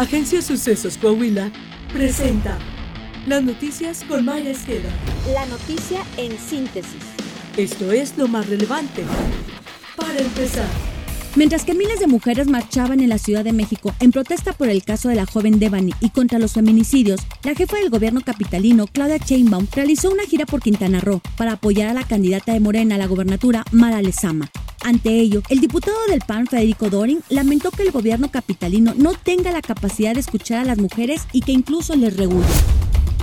Agencia Sucesos Coahuila presenta las noticias con Maya Esqueda. La noticia en síntesis. Esto es lo más relevante. Para empezar. Mientras que miles de mujeres marchaban en la Ciudad de México en protesta por el caso de la joven Devani y contra los feminicidios, la jefa del gobierno capitalino, Claudia Sheinbaum, realizó una gira por Quintana Roo para apoyar a la candidata de Morena a la gobernatura, Mara Lezama. Ante ello, el diputado del PAN, Federico Dorin, lamentó que el gobierno capitalino no tenga la capacidad de escuchar a las mujeres y que incluso les regule.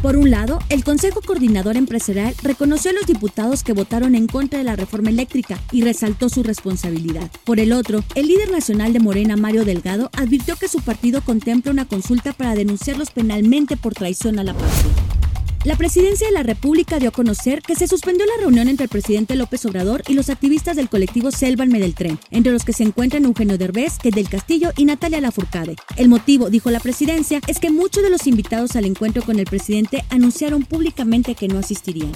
Por un lado, el Consejo Coordinador Empresarial reconoció a los diputados que votaron en contra de la reforma eléctrica y resaltó su responsabilidad. Por el otro, el líder nacional de Morena, Mario Delgado, advirtió que su partido contempla una consulta para denunciarlos penalmente por traición a la patria. La presidencia de la República dio a conocer que se suspendió la reunión entre el presidente López Obrador y los activistas del colectivo Selva en Medeltren, entre los que se encuentran Eugenio Derbez, que del Castillo y Natalia Lafourcade. El motivo, dijo la presidencia, es que muchos de los invitados al encuentro con el presidente anunciaron públicamente que no asistirían.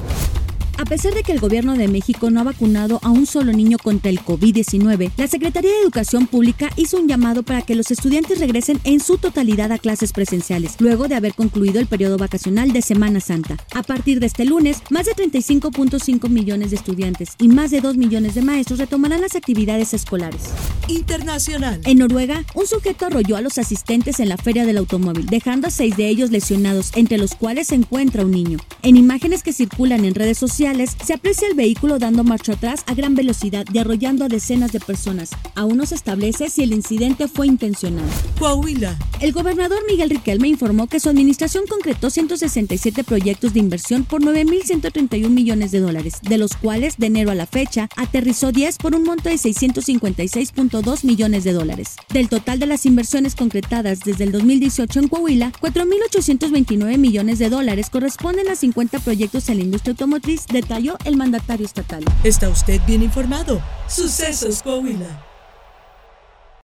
A pesar de que el gobierno de México no ha vacunado a un solo niño contra el COVID-19, la Secretaría de Educación Pública hizo un llamado para que los estudiantes regresen en su totalidad a clases presenciales, luego de haber concluido el periodo vacacional de Semana Santa. A partir de este lunes, más de 35.5 millones de estudiantes y más de 2 millones de maestros retomarán las actividades escolares. Internacional. En Noruega, un sujeto arrolló a los asistentes en la feria del automóvil, dejando a seis de ellos lesionados, entre los cuales se encuentra un niño. En imágenes que circulan en redes sociales, se aprecia el vehículo dando marcha atrás a gran velocidad y arrollando a decenas de personas. Aún no se establece si el incidente fue intencional. Coahuila. El gobernador Miguel Riquelme informó que su administración concretó 167 proyectos de inversión por 9.131 millones de dólares, de los cuales de enero a la fecha aterrizó 10 por un monto de 656.2 millones de dólares. Del total de las inversiones concretadas desde el 2018 en Coahuila, 4.829 millones de dólares corresponden a 50 proyectos en la industria automotriz, detalló el mandatario estatal. ¿Está usted bien informado? Sucesos Coahuila.